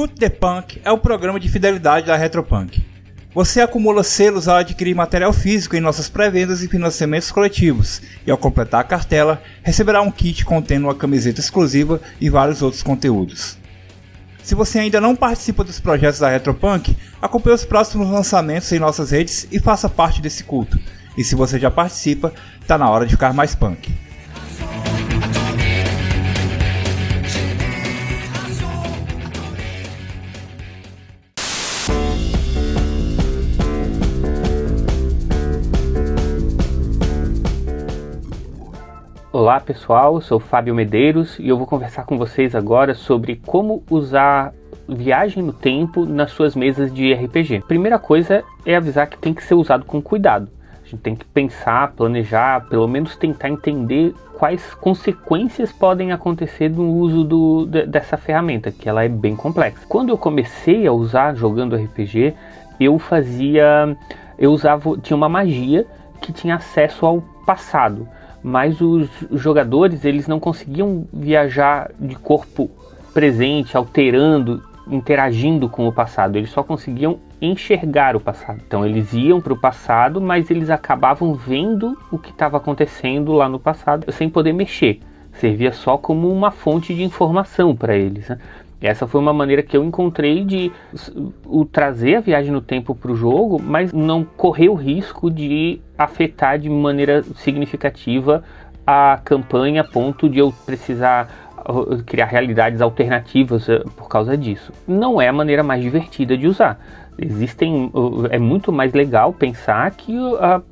Escute the Punk é o programa de fidelidade da Retropunk. Você acumula selos ao adquirir material físico em nossas pré-vendas e financiamentos coletivos, e ao completar a cartela, receberá um kit contendo uma camiseta exclusiva e vários outros conteúdos. Se você ainda não participa dos projetos da Retropunk, acompanhe os próximos lançamentos em nossas redes e faça parte desse culto. E se você já participa, tá na hora de ficar mais punk. Olá pessoal, eu sou Fábio Medeiros e eu vou conversar com vocês agora sobre como usar viagem no tempo nas suas mesas de RPG. Primeira coisa é avisar que tem que ser usado com cuidado. A gente tem que pensar, planejar, pelo menos tentar entender quais consequências podem acontecer no uso do, dessa ferramenta, que ela é bem complexa. Quando eu comecei a usar jogando RPG, eu fazia, eu usava, tinha uma magia que tinha acesso ao passado mas os jogadores eles não conseguiam viajar de corpo presente, alterando, interagindo com o passado. Eles só conseguiam enxergar o passado. Então eles iam para o passado, mas eles acabavam vendo o que estava acontecendo lá no passado sem poder mexer. Servia só como uma fonte de informação para eles. Né? Essa foi uma maneira que eu encontrei de o trazer a viagem no tempo para o jogo, mas não correr o risco de afetar de maneira significativa a campanha a ponto de eu precisar uh, criar realidades alternativas uh, por causa disso. Não é a maneira mais divertida de usar. Existem, é muito mais legal pensar que a,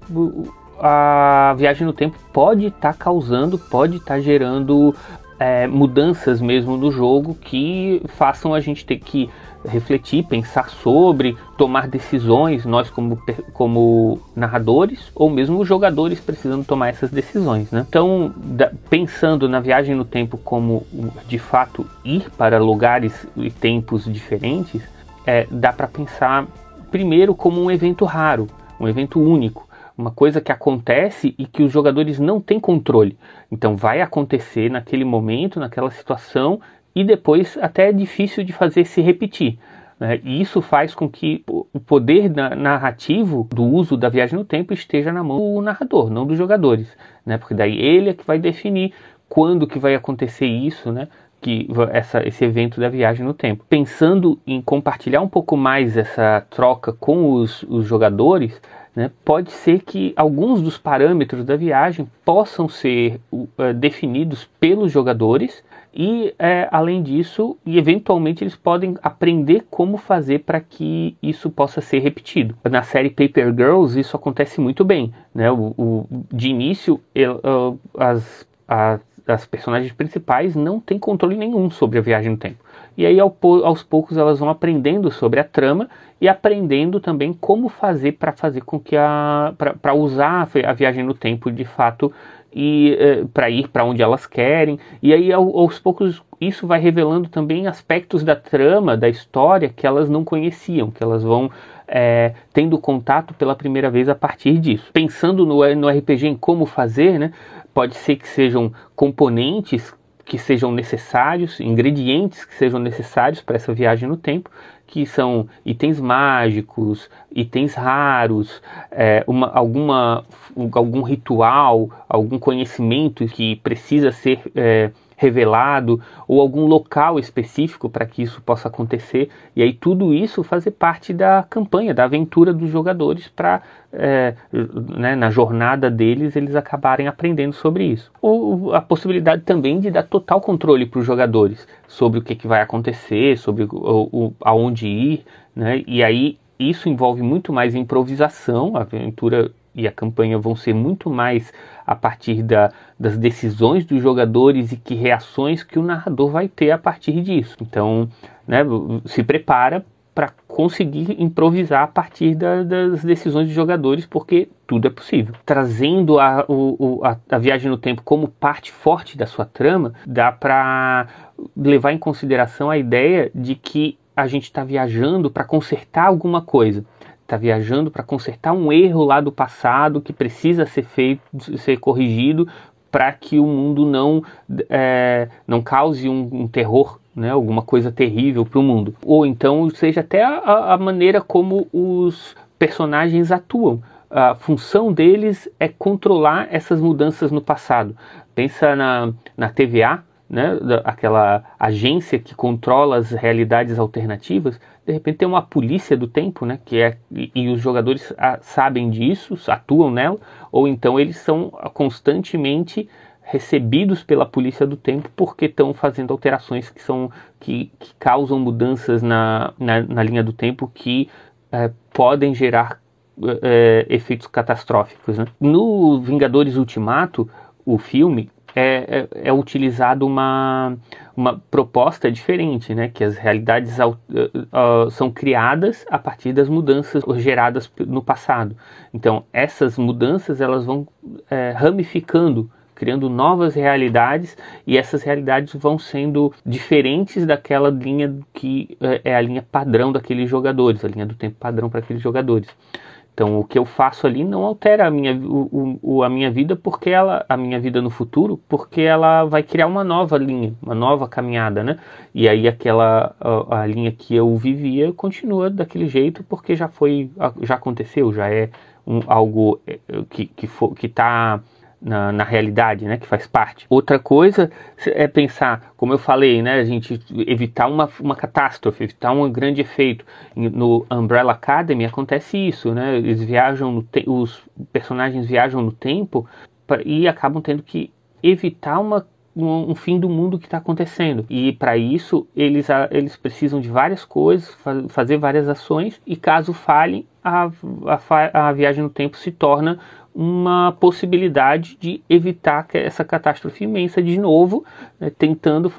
a viagem no tempo pode estar tá causando, pode estar tá gerando é, mudanças mesmo no jogo que façam a gente ter que refletir, pensar sobre, tomar decisões, nós como, como narradores, ou mesmo os jogadores precisando tomar essas decisões. Né? Então, da, pensando na viagem no tempo como de fato ir para lugares e tempos diferentes, é, dá para pensar primeiro como um evento raro, um evento único uma coisa que acontece e que os jogadores não têm controle. Então vai acontecer naquele momento, naquela situação, e depois até é difícil de fazer se repetir. Né? E isso faz com que o poder narrativo do uso da viagem no tempo esteja na mão do narrador, não dos jogadores. Né? Porque daí ele é que vai definir quando que vai acontecer isso, né? que essa, esse evento da viagem no tempo. Pensando em compartilhar um pouco mais essa troca com os, os jogadores, né, pode ser que alguns dos parâmetros da viagem possam ser uh, definidos pelos jogadores e, é, além disso, e eventualmente eles podem aprender como fazer para que isso possa ser repetido. Na série Paper Girls, isso acontece muito bem. Né? O, o de início, eu, uh, as, as, as personagens principais não têm controle nenhum sobre a viagem no tempo. E aí, ao, aos poucos, elas vão aprendendo sobre a trama e aprendendo também como fazer para fazer com que a. para usar a viagem no tempo de fato e eh, para ir para onde elas querem. E aí, ao, aos poucos, isso vai revelando também aspectos da trama, da história que elas não conheciam, que elas vão é, tendo contato pela primeira vez a partir disso. Pensando no, no RPG em como fazer, né, pode ser que sejam componentes que sejam necessários, ingredientes que sejam necessários para essa viagem no tempo, que são itens mágicos, itens raros, é, uma, alguma, algum ritual, algum conhecimento que precisa ser é, revelado ou algum local específico para que isso possa acontecer. E aí tudo isso fazer parte da campanha, da aventura dos jogadores para é, né, na jornada deles eles acabarem aprendendo sobre isso. Ou a possibilidade também de dar total controle para os jogadores sobre o que, que vai acontecer, sobre o, o, aonde ir, né? E aí isso envolve muito mais improvisação, a aventura e a campanha vão ser muito mais a partir da, das decisões dos jogadores e que reações que o narrador vai ter a partir disso. Então, né, se prepara para conseguir improvisar a partir da, das decisões dos jogadores, porque tudo é possível. Trazendo a, o, a, a, viagem no tempo como parte forte da sua trama, dá para levar em consideração a ideia de que a gente está viajando para consertar alguma coisa está viajando para consertar um erro lá do passado que precisa ser feito, ser corrigido para que o mundo não, é, não cause um, um terror né, alguma coisa terrível para o mundo. Ou então seja até a, a, maneira como os personagens atuam. A função deles é controlar essas mudanças no passado. Pensa na, na TVA, né, aquela agência que controla as realidades alternativas, de repente tem uma polícia do tempo, né, que é e, e os jogadores a, sabem disso, atuam nela, ou então eles são constantemente recebidos pela polícia do tempo porque estão fazendo alterações que são que, que causam mudanças na, na, na, linha do tempo que é, podem gerar é, efeitos catastróficos. Né? No Vingadores Ultimato, o filme, é, é, é utilizado uma, uma proposta diferente, né? que as realidades uh, uh, são criadas a partir das mudanças geradas no passado. Então, essas mudanças elas vão é, ramificando criando novas realidades e essas realidades vão sendo diferentes daquela linha que é a linha padrão daqueles jogadores, a linha do tempo padrão para aqueles jogadores. Então, o que eu faço ali não altera a minha, o, o, a minha vida porque ela, a minha vida no futuro, porque ela vai criar uma nova linha, uma nova caminhada, né? E aí aquela a, a linha que eu vivia continua daquele jeito porque já foi, já aconteceu, já é um, algo é, que que for, que está na, na, realidade, né, que faz parte. Outra coisa é pensar, como eu falei, né, a gente evitar uma, uma catástrofe, evitar um grande efeito. No Umbrella Academy acontece isso, né, eles viajam, no os personagens viajam no tempo pra, e acabam tendo que evitar uma um, fim do mundo que está acontecendo. E para isso eles, eles precisam de várias coisas, fazer várias ações, e caso falhem, a, a, a viagem no tempo se torna uma possibilidade de evitar essa catástrofe imensa de novo, né, tentando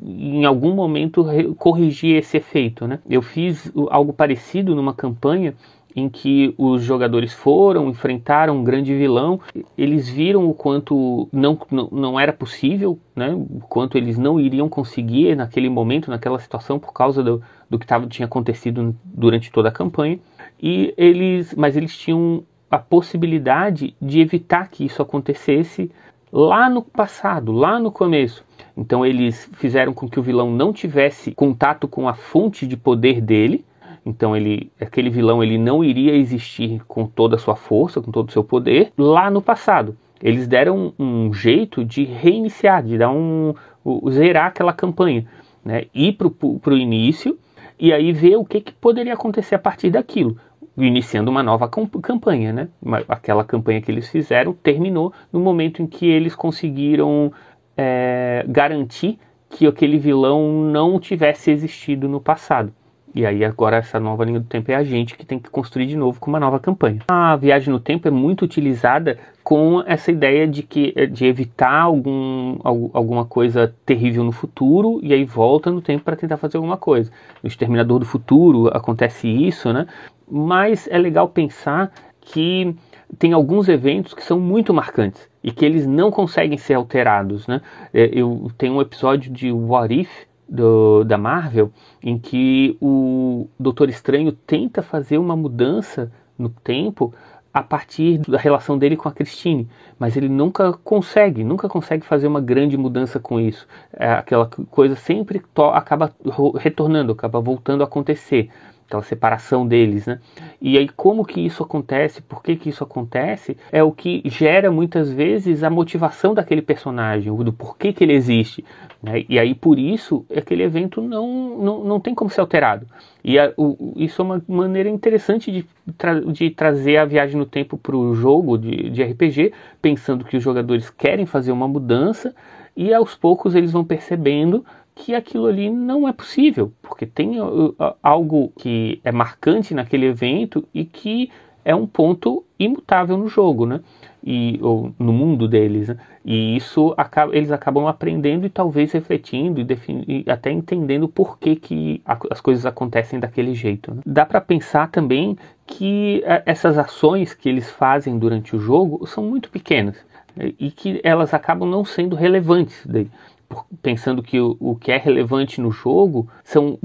em algum momento corrigir esse efeito. Né? Eu fiz algo parecido numa campanha em que os jogadores foram, enfrentaram um grande vilão, eles viram o quanto não, não, não era possível, né? o quanto eles não iriam conseguir naquele momento, naquela situação, por causa do, do que tava, tinha acontecido durante toda a campanha. E eles, mas eles tinham a possibilidade de evitar que isso acontecesse lá no passado, lá no começo. Então eles fizeram com que o vilão não tivesse contato com a fonte de poder dele. Então ele, aquele vilão ele não iria existir com toda a sua força, com todo o seu poder lá no passado. Eles deram um, jeito de reiniciar, de dar um, um zerar aquela campanha, né? Ir para o início e aí ver o que, que poderia acontecer a partir daquilo iniciando uma nova campanha, né? Aquela campanha que eles fizeram terminou no momento em que eles conseguiram é, garantir que aquele vilão não tivesse existido no passado. E aí agora essa nova linha do tempo é a gente que tem que construir de novo com uma nova campanha. A viagem no tempo é muito utilizada com essa ideia de que de evitar algum, alguma coisa terrível no futuro e aí volta no tempo para tentar fazer alguma coisa. No Exterminador do Futuro acontece isso, né? Mas é legal pensar que tem alguns eventos que são muito marcantes e que eles não conseguem ser alterados, né? É, eu tenho um episódio de What If do, da Marvel, em que o Doutor Estranho tenta fazer uma mudança no tempo a partir da relação dele com a Christine, mas ele nunca consegue, nunca consegue fazer uma grande mudança com isso. É, aquela coisa sempre acaba retornando, acaba voltando a acontecer aquela separação deles, né? E aí como que isso acontece, por que que isso acontece, é o que gera muitas vezes a motivação daquele personagem, do porquê que ele existe, né? E aí por isso aquele evento não, não, não tem como ser alterado. E a, o, isso é uma maneira interessante de, tra de trazer a viagem no tempo para o jogo de, de RPG, pensando que os jogadores querem fazer uma mudança e aos poucos eles vão percebendo que aquilo ali não é possível, porque tem uh, uh, algo que é marcante naquele evento e que é um ponto imutável no jogo, né? E, ou no mundo deles. Né? E isso acaba, eles acabam aprendendo e talvez refletindo e, e até entendendo por que, que a, as coisas acontecem daquele jeito. Né? Dá para pensar também que a, essas ações que eles fazem durante o jogo são muito pequenas né? e que elas acabam não sendo relevantes. Daí. Pensando que o, o, que é relevante no jogo são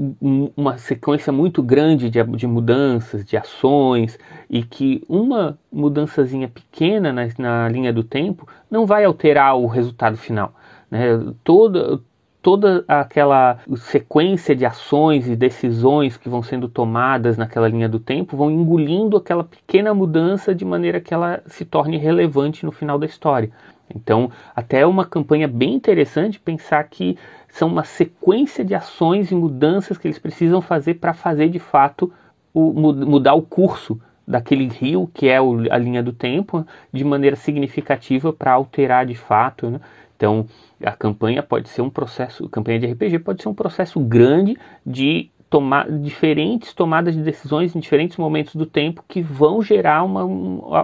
uma sequência muito grande de, de, mudanças, de ações, e que uma mudançazinha pequena na, na linha do tempo não vai alterar o resultado final. Né? Toda, toda aquela sequência de ações e decisões que vão sendo tomadas naquela linha do tempo vão engolindo aquela pequena mudança de maneira que ela se torne relevante no final da história. Então, até é uma campanha bem interessante pensar que são uma sequência de ações e mudanças que eles precisam fazer para fazer de fato o, mudar o curso daquele rio que é a linha do tempo de maneira significativa para alterar de fato. Né? Então, a campanha pode ser um processo, a campanha de RPG pode ser um processo grande de tomar diferentes tomadas de decisões em diferentes momentos do tempo que vão gerar uma,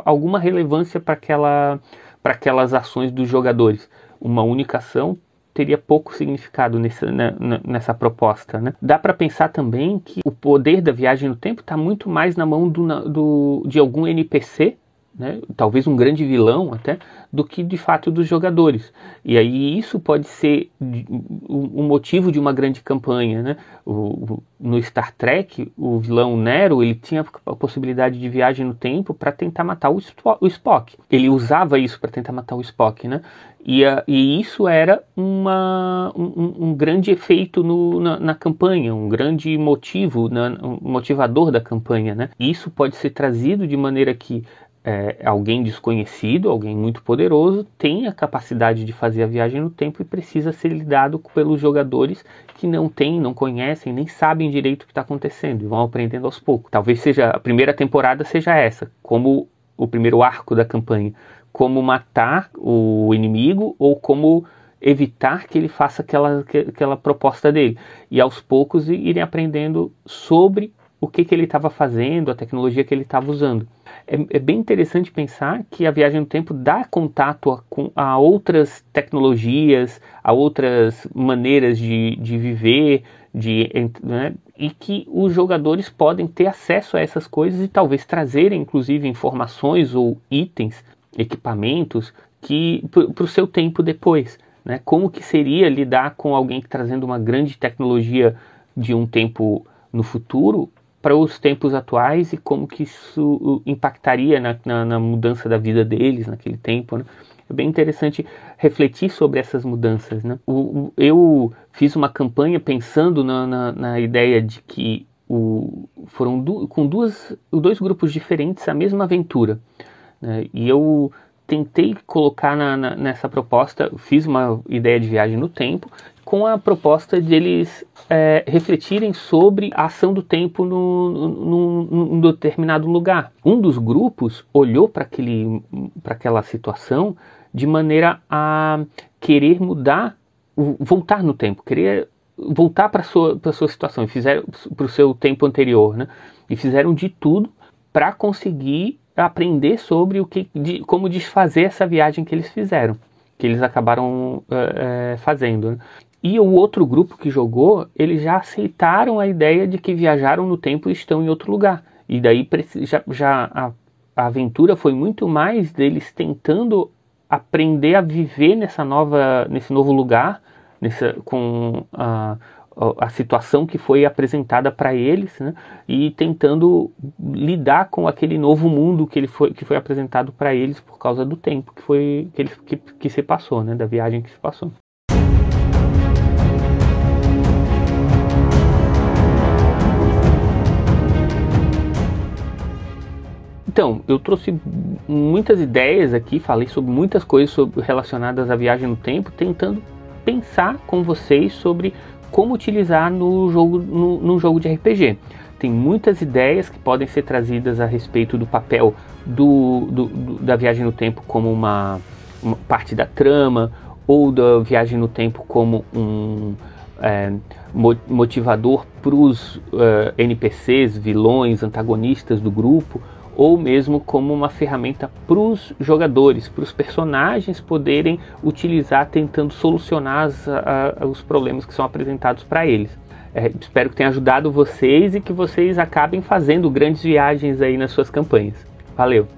alguma relevância para aquela para aquelas ações dos jogadores. Uma única ação teria pouco significado nessa, né, nessa proposta. Né? Dá para pensar também que o poder da viagem no tempo está muito mais na mão do, do, de algum NPC né, talvez um grande vilão até, do que de fato dos jogadores. E aí isso pode ser um motivo de uma grande campanha. Né? O, no Star Trek, o vilão Nero ele tinha a possibilidade de viagem no tempo para tentar matar o Spock. Ele usava isso para tentar matar o Spock. Né? E, a, e isso era uma, um, um grande efeito no, na, na, campanha, um grande motivo, na, um motivador da campanha. Né? E isso pode ser trazido de maneira que é, alguém desconhecido, alguém muito poderoso, tem a capacidade de fazer a viagem no tempo e precisa ser lidado pelos jogadores que não têm, não conhecem, nem sabem direito o que está acontecendo e vão aprendendo aos poucos. Talvez seja a primeira temporada seja essa, como o primeiro arco da campanha, como matar o inimigo ou como evitar que ele faça aquela, aquela proposta dele. E aos poucos irem aprendendo sobre o que, que ele estava fazendo, a tecnologia que ele estava usando. É, é, bem interessante pensar que a viagem no tempo dá contato a, com, a outras tecnologias, a outras maneiras de, de viver, de, né, e que os jogadores podem ter acesso a essas coisas e talvez trazerem, inclusive, informações ou itens, equipamentos que para o seu tempo depois. Né? Como que seria lidar com alguém trazendo uma grande tecnologia de um tempo no futuro para os tempos atuais e como que isso uh, impactaria na, na, na mudança da vida deles naquele tempo. Né? É bem interessante refletir sobre essas mudanças. Né? O, o, eu fiz uma campanha pensando na, na, na ideia de que o, foram du, com duas, dois grupos diferentes a mesma aventura. Né? E eu tentei colocar na, na, nessa proposta, fiz uma ideia de viagem no tempo, com a proposta de eles é, refletirem sobre a ação do tempo num determinado lugar. Um dos grupos olhou para aquela situação de maneira a querer mudar, voltar no tempo, querer voltar para a sua, sua situação, fizeram para o seu tempo anterior, né? E fizeram de tudo para conseguir aprender sobre o que, de, como desfazer essa viagem que eles fizeram, que eles acabaram é, fazendo. Né? E o outro grupo que jogou, eles já aceitaram a ideia de que viajaram no tempo e estão em outro lugar. E daí já, já a, a aventura foi muito mais deles tentando aprender a viver nessa nova, nesse novo lugar, nessa, com a, a situação que foi apresentada para eles, né, e tentando lidar com aquele novo mundo que, ele foi, que foi apresentado para eles por causa do tempo que foi que, ele, que, que se passou, né, da viagem que se passou. Então, eu trouxe muitas ideias aqui, falei sobre muitas coisas sobre, relacionadas à viagem no tempo, tentando pensar com vocês sobre como utilizar no jogo, no, no jogo de RPG. Tem muitas ideias que podem ser trazidas a respeito do papel do, do, do da viagem no tempo como uma, uma, parte da trama, ou da viagem no tempo como um é, motivador para os uh, é, NPCs, vilões, antagonistas do grupo, ou mesmo como uma ferramenta para os jogadores, para os personagens poderem utilizar tentando solucionar as, a, os problemas que são apresentados para eles. É, espero que tenha ajudado vocês e que vocês acabem fazendo grandes viagens aí nas suas campanhas. Valeu!